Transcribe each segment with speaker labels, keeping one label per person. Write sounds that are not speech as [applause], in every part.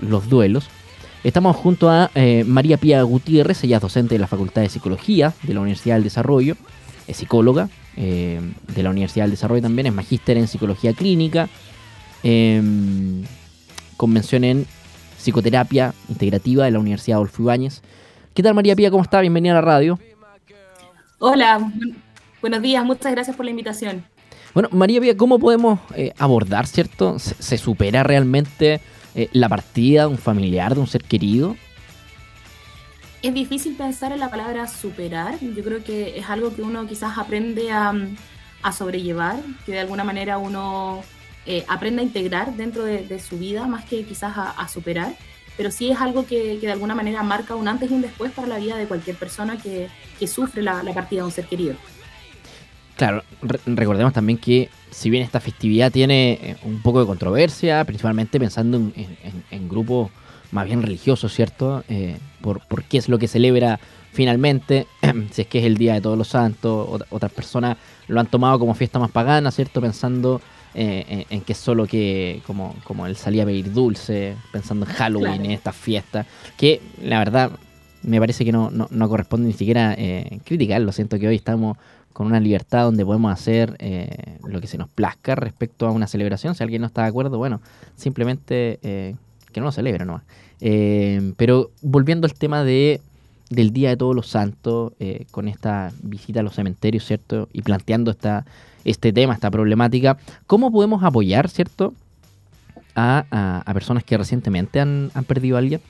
Speaker 1: los duelos. Estamos junto a eh, María Pía Gutiérrez, ella es docente de la Facultad de Psicología de la Universidad del Desarrollo, es psicóloga eh, de la Universidad del Desarrollo también, es magíster en Psicología Clínica, em, convención en Psicoterapia Integrativa de la Universidad Adolfo Ibáñez. ¿Qué tal María Pía? ¿Cómo está? Bienvenida a la radio.
Speaker 2: Hola, buenos días, muchas gracias por la invitación.
Speaker 1: Bueno, María Pía, ¿cómo podemos eh, abordar, cierto? ¿Se, supera realmente eh, la partida de un familiar, de un ser querido?
Speaker 2: Es difícil pensar en la palabra superar. Yo creo que es algo que uno quizás aprende a, sobrellevar, que de alguna manera uno eh, aprende a integrar dentro de, su vida, más que quizás a superar pero sí es algo que, de alguna manera marca un antes y un después para la vida de cualquier persona que, sufre la, partida de un ser querido.
Speaker 1: Claro, recordemos también que si bien esta festividad tiene eh, un poco de controversia, principalmente pensando en, grupos más bien religiosos, ¿cierto? Eh, por, qué es lo que celebra finalmente, [clears throat] si es que es el Día de Todos los Santos, otras personas lo han tomado como fiesta más pagana, ¿cierto? Pensando eh, en, que solo que como, como él salía a pedir dulce, pensando en Halloween, en estas fiestas, que la verdad me parece que no, no, corresponde ni siquiera eh, criticarlo. Siento que hoy estamos con una libertad donde podemos hacer eh, lo que se nos plazca respecto a una celebración. Si alguien no está de acuerdo, bueno, simplemente eh, que no lo celebre nomás. pero volviendo al tema de del Día de Todos los Santos, con esta visita a los cementerios, ¿cierto? Y planteando esta, este tema, esta problemática. ¿Cómo podemos apoyar, ¿cierto? A, personas que recientemente han, perdido a alguien?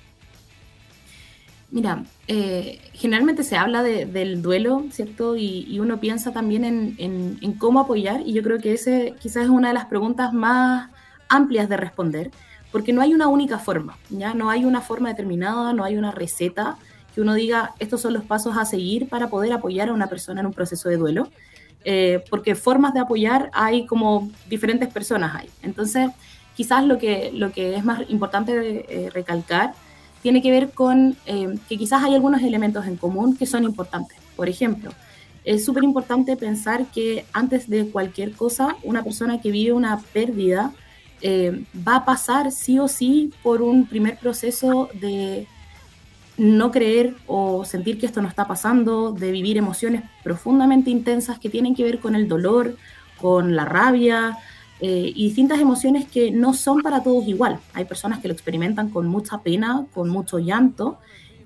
Speaker 2: Mira, eh, generalmente se habla del duelo, ¿cierto? Y, uno piensa también en, cómo apoyar, y yo creo que ese quizás es una de las preguntas más amplias de responder, porque no hay una única forma, ¿ya? No hay una forma determinada, no hay una receta que uno diga, estos son los pasos a seguir para poder apoyar a una persona en un proceso de duelo. Eh, porque formas de apoyar hay como diferentes personas hay. Entonces, quizás lo que, lo que es más importante eh, recalcar tiene que ver con eh, que quizás hay algunos elementos en común que son importantes. Por ejemplo, es súper importante pensar que antes de cualquier cosa, una persona que vive una pérdida va a pasar sí o sí por un primer proceso de no creer o sentir que esto no está pasando, de vivir emociones profundamente intensas que tienen que ver con el dolor, con la rabia eh, y distintas emociones que no son para todos igual. Hay personas que lo experimentan con mucha pena, con mucho llanto.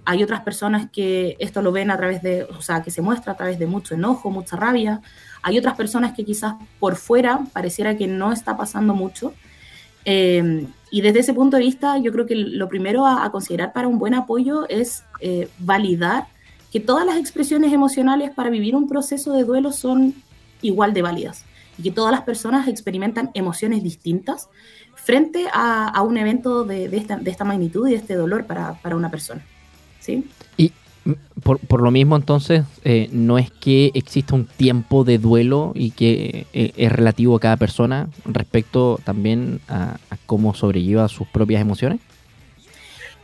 Speaker 2: Hay otras personas que esto lo ven a través de, o sea, que se muestra a través de mucho enojo, mucha rabia. Hay otras personas que quizás por fuera pareciera que no está pasando mucho. Eh, y desde ese punto de vista, yo creo que lo primero a, considerar para un buen apoyo es eh, validar que todas las expresiones emocionales para vivir un proceso de duelo son igual de válidas y que todas las personas experimentan emociones distintas frente a, un evento de, esta, magnitud y de este dolor para, para una persona. ¿sí?
Speaker 1: Y por, por, lo mismo, entonces, eh, no es que exista un tiempo de duelo y que eh, es relativo a cada persona respecto también a, cómo sobrelleva sus propias emociones.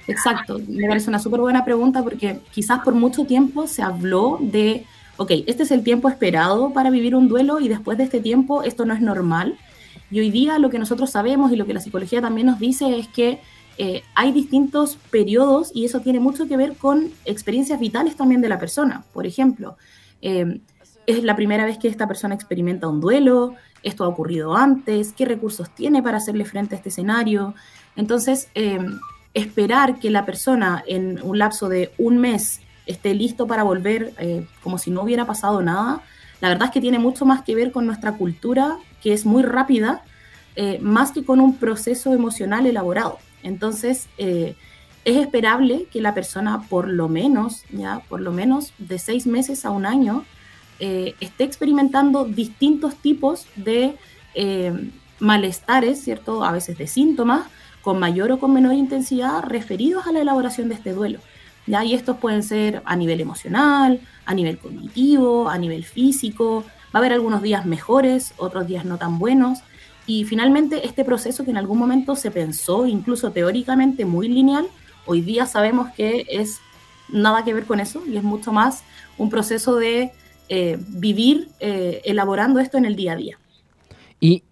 Speaker 2: Exacto, me parece una súper buena pregunta porque quizás por mucho tiempo se habló de, ok, este es el tiempo esperado para vivir un duelo y después de este tiempo esto no es normal. Y hoy día lo que nosotros sabemos y lo que la psicología también nos dice es que eh, hay distintos periodos y eso tiene mucho que ver con experiencias vitales también de la persona. Por ejemplo, eh, es la primera vez que esta persona experimenta un duelo, esto ha ocurrido antes, qué recursos tiene para hacerle frente a este escenario. Entonces, eh, esperar que la persona en un lapso de un mes esté listo para volver como si no hubiera pasado nada, la verdad es que tiene mucho más que ver con nuestra cultura, que es muy rápida, más que con un proceso emocional elaborado. Entonces, eh, es esperable que la persona por lo menos, ya, por lo menos de seis meses a un año, eh, esté experimentando distintos tipos de eh, malestares, ¿cierto? A veces de síntomas, con mayor o con menor intensidad, referidos a la elaboración de este duelo. Y estos pueden ser a nivel emocional, a nivel cognitivo, a nivel físico. Va a haber algunos días mejores, otros días no tan buenos. Y finalmente este proceso que en algún momento se pensó, incluso teóricamente, muy lineal, hoy día sabemos que es nada que ver con eso y es mucho más un proceso de eh, vivir eh, elaborando esto en el día a día.
Speaker 1: Y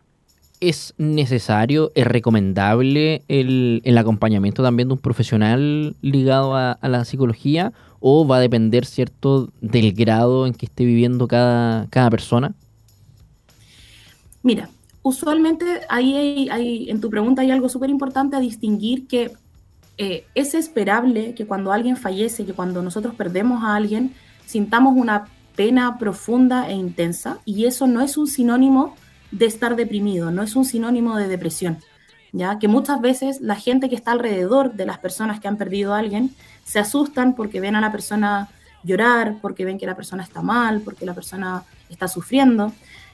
Speaker 1: ¿Es necesario, es recomendable el, acompañamiento también de un profesional ligado a, la psicología o va a depender, ¿cierto?, del grado en que esté viviendo cada, cada persona?
Speaker 2: Mira, usualmente ahí hay, en tu pregunta hay algo súper importante a distinguir que eh, es esperable que cuando alguien fallece, que cuando nosotros perdemos a alguien, sintamos una pena profunda e intensa y eso no es un sinónimo de estar deprimido, no es un sinónimo de depresión. ¿ya? Que muchas veces la gente que está alrededor de las personas que han perdido a alguien se asustan porque ven a la persona llorar, porque ven que la persona está mal, porque la persona está sufriendo.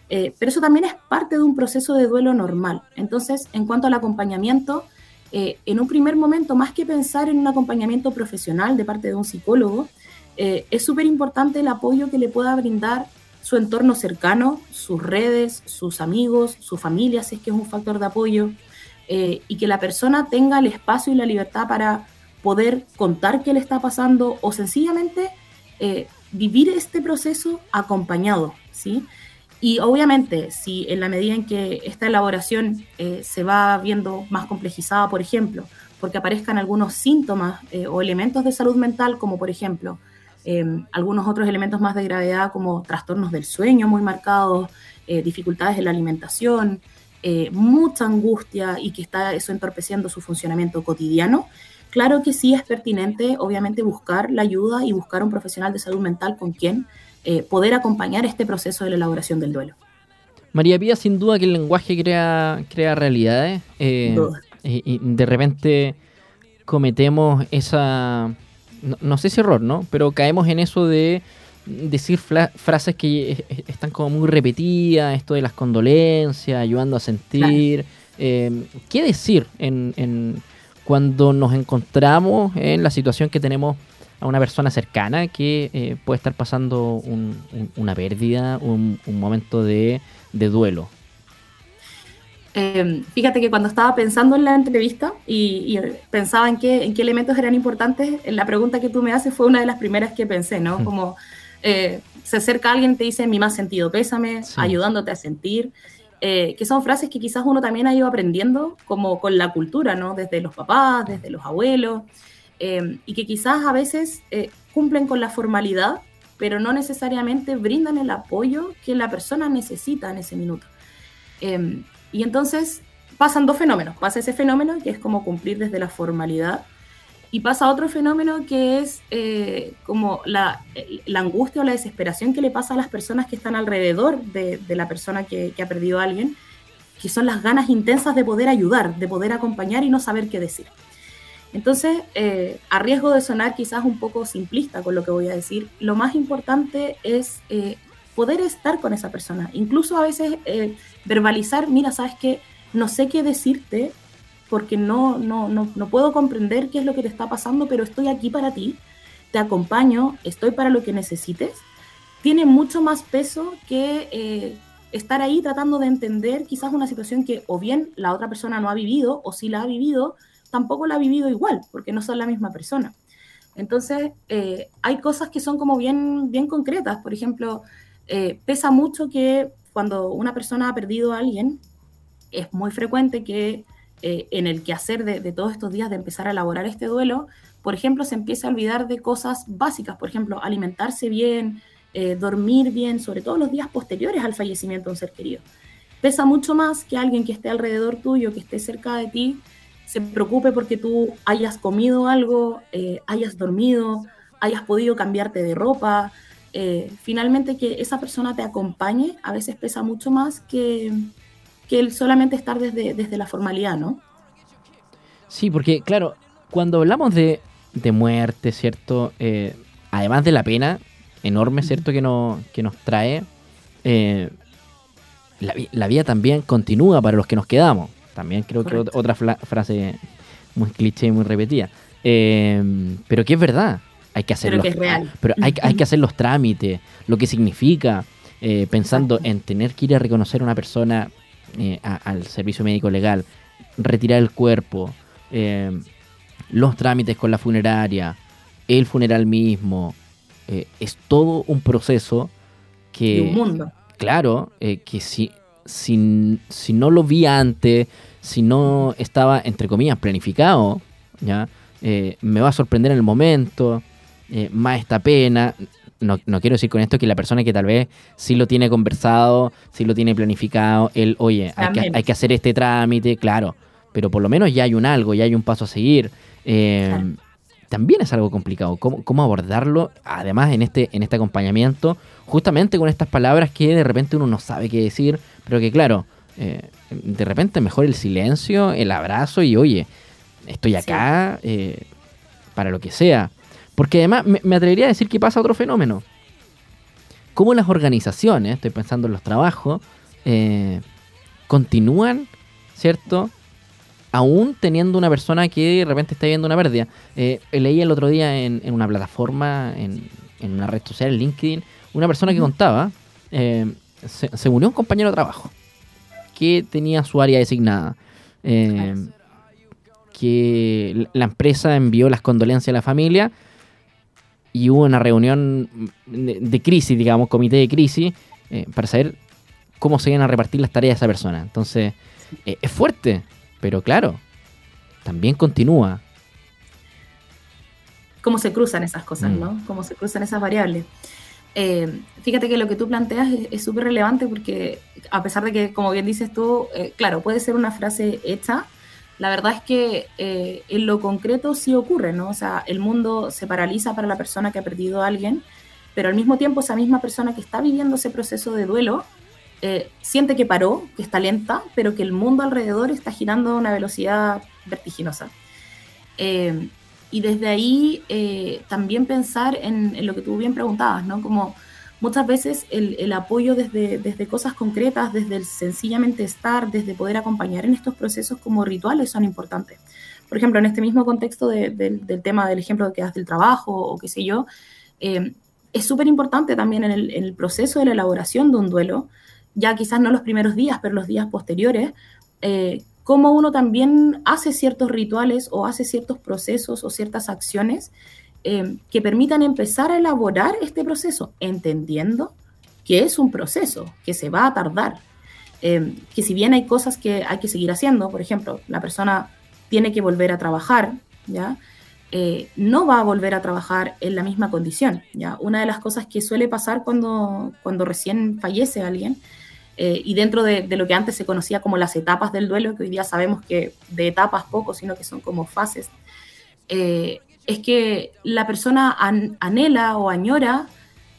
Speaker 2: Eh, pero eso también es parte de un proceso de duelo normal. Entonces, en cuanto al acompañamiento, eh, en un primer momento, más que pensar en un acompañamiento profesional de parte de un psicólogo, eh, es súper importante el apoyo que le pueda brindar su entorno cercano, sus redes, sus amigos, su familia, si es que es un factor de apoyo, eh, y que la persona tenga el espacio y la libertad para poder contar qué le está pasando o sencillamente eh, vivir este proceso acompañado, ¿sí? Y obviamente, si en la medida en que esta elaboración eh, se va viendo más complejizada, por ejemplo, porque aparezcan algunos síntomas o elementos de salud mental, como por ejemplo Em, algunos otros elementos más de gravedad como trastornos del sueño muy marcados, eh, dificultades en la alimentación, eh, mucha angustia y que está eso entorpeciendo su funcionamiento cotidiano, claro que sí es pertinente, obviamente, buscar la ayuda y buscar un profesional de salud mental con quien eh, poder acompañar este proceso de la elaboración del duelo.
Speaker 1: María Pía, sin duda que el lenguaje crea, crea realidades. y de repente cometemos esa, no, sé si error, ¿no? Pero caemos en eso de decir frases que están como muy repetidas, esto de las condolencias, ayudando a sentir. Em, ¿Qué decir en, cuando nos encontramos en la situación que tenemos a una persona cercana que eh, puede estar pasando una pérdida, un, momento de, de duelo?
Speaker 2: Em, fíjate que cuando estaba pensando en la entrevista y, pensaba en qué, en qué elementos eran importantes, la pregunta que tú me haces fue una de las primeras que pensé, ¿no? Como eh, se acerca alguien y te dice mi más sentido, pésame, ayudándote a sentir, eh, que son frases que quizás uno también ha ido aprendiendo como con la cultura, ¿no? Desde los papás, desde los abuelos, em, y que quizás a veces eh, cumplen con la formalidad, pero no necesariamente brindan el apoyo que la persona necesita en ese minuto. Em, y entonces pasan dos fenómenos. Pasa ese fenómeno que es como cumplir desde la formalidad y pasa otro fenómeno que es eh, como la, angustia o la desesperación que le pasa a las personas que están alrededor de, la persona que, ha perdido a alguien, que son las ganas intensas de poder ayudar, de poder acompañar y no saber qué decir. Entonces, eh, a riesgo de sonar quizás un poco simplista con lo que voy a decir, lo más importante es eh, poder estar con esa persona. Incluso a veces eh, verbalizar, mira, sabes que no sé qué decirte porque no, no, no, no, puedo comprender qué es lo que te está pasando, pero estoy aquí para ti, te acompaño, estoy para lo que necesites, tiene mucho más peso que eh, estar ahí tratando de entender quizás una situación que o bien la otra persona no ha vivido o si la ha vivido, tampoco la ha vivido igual, porque no son la misma persona. Entonces, eh, hay cosas que son como bien, bien concretas. Por ejemplo, eh, pesa mucho que cuando una persona ha perdido a alguien, es muy frecuente que eh, en el quehacer de, de todos estos días de empezar a elaborar este duelo, por ejemplo, se empieza a olvidar de cosas básicas, por ejemplo, alimentarse bien, eh, dormir bien, sobre todo los días posteriores al fallecimiento de un ser querido. Pesa mucho más que alguien que esté alrededor tuyo, que esté cerca de ti, se preocupe porque tú hayas comido algo, hayas dormido, hayas podido cambiarte de ropa, eh, finalmente que esa persona te acompañe a veces pesa mucho más que, que el solamente estar desde, desde la formalidad, ¿no?
Speaker 1: Sí, porque claro, cuando hablamos de, de muerte, ¿cierto? Eh, además de la pena enorme, ¿cierto? Que, no, que nos trae, eh, la, la, vida también continúa para los que nos quedamos. También creo que otra frase muy cliché y muy repetida. pero que es verdad hay que hacer pero hay, que hacer los trámites, lo que significa, eh, pensando en tener que ir a reconocer a una persona eh, al servicio médico legal, retirar el cuerpo, eh, los trámites con la funeraria, el funeral mismo, es todo un proceso que...
Speaker 2: un mundo.
Speaker 1: Claro, que si si, si no lo vi antes, si no estaba, entre comillas, planificado, ¿ya? Eh, me va a sorprender en el momento, eh, más esta pena. No, quiero decir con esto que la persona que tal vez sí lo tiene conversado, sí lo tiene planificado, él, oye, hay que, hacer este trámite, claro, pero por lo menos ya hay un algo, ya hay un paso a seguir. Eh, también es algo complicado. ¿Cómo, abordarlo? Además, en este, en este acompañamiento, justamente con estas palabras que de repente uno no sabe qué decir, pero que claro, de repente mejor el silencio, el abrazo y oye, estoy acá eh, para lo que sea. Porque además me, atrevería a decir que pasa otro fenómeno. Cómo las organizaciones, estoy pensando en los trabajos, eh, continúan, ¿cierto? Aún teniendo una persona que de repente está viendo una pérdida. Eh, leí el otro día en, una plataforma, en, una red social, en LinkedIn, una persona que contaba, se, se, unió a un compañero de trabajo que tenía su área designada que la empresa envió las condolencias a la familia y hubo una reunión de, crisis, digamos, comité de crisis, eh, para saber cómo se iban a repartir las tareas de esa persona. Entonces, eh, es fuerte, pero claro, también continúa.
Speaker 2: Cómo se cruzan esas cosas, mm. ¿no? Cómo se cruzan esas variables. Eh, fíjate que lo que tú planteas es súper relevante porque a pesar de que, como bien dices tú, claro, puede ser una frase hecha, la verdad es que eh, en lo concreto sí ocurre, ¿no? O sea, el mundo se paraliza para la persona que ha perdido a alguien, pero al mismo tiempo esa misma persona que está viviendo ese proceso de duelo eh, siente que paró, que está lenta, pero que el mundo alrededor está girando a una velocidad vertiginosa. Eh, y desde ahí también pensar en, en, lo que tú bien preguntabas, ¿no? Como muchas veces el, apoyo desde, desde, cosas concretas, desde el sencillamente estar, desde poder acompañar en estos procesos como rituales son importantes. Por ejemplo, en este mismo contexto del tema del ejemplo que das del trabajo o qué sé yo, eh, es súper importante también en el, proceso de la elaboración de un duelo, ya quizás no los primeros días, pero los días posteriores, eh, cómo uno también hace ciertos rituales o hace ciertos procesos o ciertas acciones Em, que permitan empezar a elaborar este proceso, entendiendo que es un proceso, que se va a tardar, em, que si bien hay cosas que hay que seguir haciendo, por ejemplo, la persona tiene que volver a trabajar, ¿ya? Eh, no va a volver a trabajar en la misma condición, ¿ya? Una de las cosas que suele pasar cuando, cuando recién fallece alguien, eh, y dentro de, lo que antes se conocía como las etapas del duelo, que hoy día sabemos que de etapas poco, sino que son como fases, eh, es que la persona anhela o añora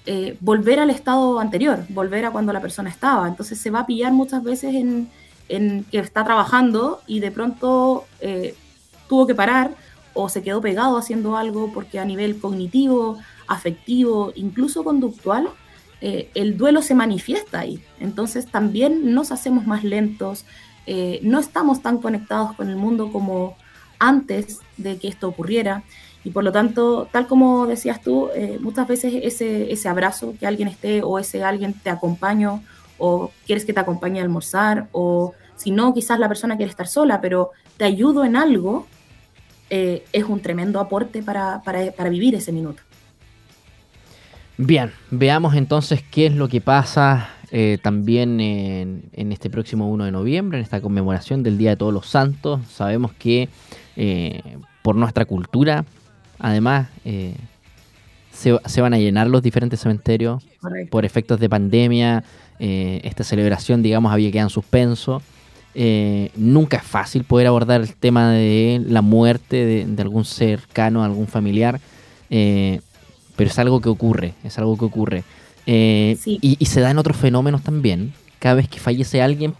Speaker 2: eh, volver al estado anterior, volver a cuando la persona estaba. Entonces se va a pillar muchas veces en, que está trabajando y de pronto eh, tuvo que parar o se quedó pegado haciendo algo porque a nivel cognitivo, afectivo, incluso conductual, eh, el duelo se manifiesta ahí. Entonces también nos hacemos más lentos, no estamos tan conectados con el mundo como antes de que esto ocurriera. Y por lo tanto, tal como decías tú, eh, muchas veces ese, ese abrazo, que alguien esté o ese alguien te acompañe o quieres que te acompañe a almorzar o si no, quizás la persona quiere estar sola, pero te ayudo en algo, eh, es un tremendo aporte para, para, para vivir ese minuto.
Speaker 1: Bien, veamos entonces qué es lo que pasa eh, también en, en, este próximo 1 de noviembre, en esta conmemoración del Día de Todos los Santos. Sabemos que por nuestra cultura Además, eh, se, van a llenar los diferentes cementerios por efectos de pandemia. Eh, esta celebración, digamos, había quedado en suspenso. Eh, nunca es fácil poder abordar el tema de la muerte de, algún cercano, algún familiar, pero es algo que ocurre, es algo que ocurre. y, y, se dan otros fenómenos también. Cada vez que fallece alguien,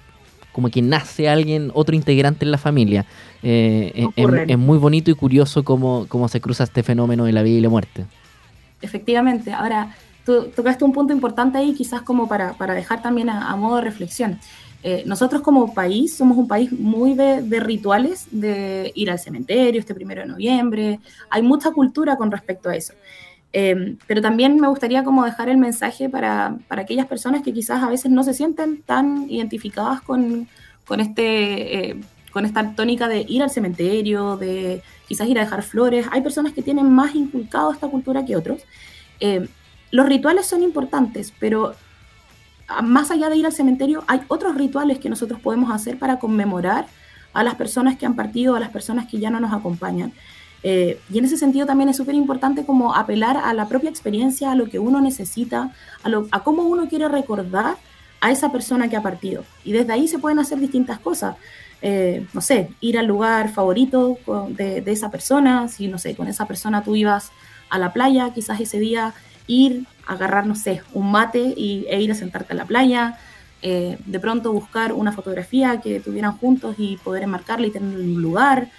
Speaker 1: como que nace alguien, otro integrante en la familia. Eh, es, muy bonito y curioso cómo, cómo se cruza este fenómeno de la vida y la muerte.
Speaker 2: Efectivamente. Ahora, tú tocaste un punto importante ahí, quizás como para, para dejar también a, modo de reflexión. Eh, nosotros como país somos un país muy de, de, rituales, de ir al cementerio este primero de noviembre. Hay mucha cultura con respecto a eso. Em, pero también me gustaría como dejar el mensaje para, para, aquellas personas que quizás a veces no se sienten tan identificadas con, con, este, eh, con esta tónica de ir al cementerio, de quizás ir a dejar flores. Hay personas que tienen más inculcado esta cultura que otros. Em, los rituales son importantes, pero más allá de ir al cementerio, hay otros rituales que nosotros podemos hacer para conmemorar a las personas que han partido, a las personas que ya no nos acompañan. Eh, y en ese sentido también es súper importante como apelar a la propia experiencia, a lo que uno necesita, a, lo, a cómo uno quiere recordar a esa persona que ha partido. Y desde ahí se pueden hacer distintas cosas. Eh, no sé, ir al lugar favorito de, esa persona, si, no sé, con esa persona tú ibas a la playa, quizás ese día ir, agarrar, no sé, un mate y, e ir a sentarte a la playa, eh, de pronto buscar una fotografía que tuvieran juntos y poder enmarcarla y tener un lugar,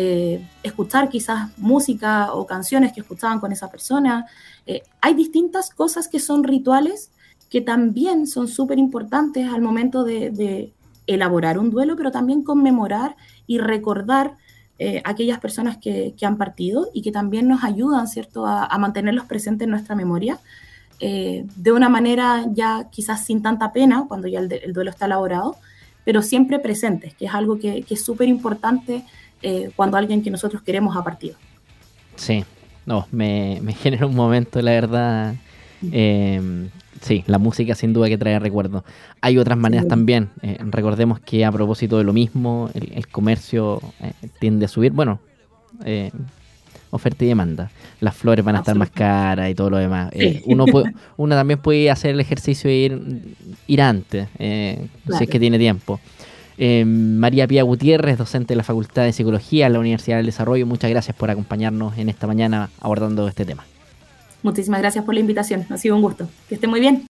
Speaker 2: eh, escuchar quizás música o canciones que escuchaban con esa persona. Eh, hay distintas cosas que son rituales que también son súper importantes al momento de, elaborar un duelo, pero también conmemorar y recordar eh, aquellas personas que, han partido y que también nos ayudan, ¿cierto?, a, mantenerlos presentes en nuestra memoria de una manera ya quizás sin tanta pena, cuando ya el, duelo está elaborado, pero siempre presentes, que es algo que, que es súper importante eh, cuando alguien que nosotros queremos ha partido.
Speaker 1: Sí, no, me, [laughs] genera un momento, la verdad. Eh, sí, la música sin duda que trae recuerdos. Hay otras maneras también. Eh, recordemos que a propósito de lo mismo, el, comercio tiende a subir. Bueno, oferta y demanda. Las flores van a estar más caras y todo lo demás. uno, puede, [laughs] uno también puede hacer el ejercicio de ir, ir antes, si es que tiene tiempo. Eh, María Pía Gutiérrez, docente de la Facultad de Psicología de la Universidad del Desarrollo, muchas gracias por acompañarnos en esta mañana abordando este tema.
Speaker 2: Muchísimas gracias por la invitación, ha sido un gusto. Que esté muy bien.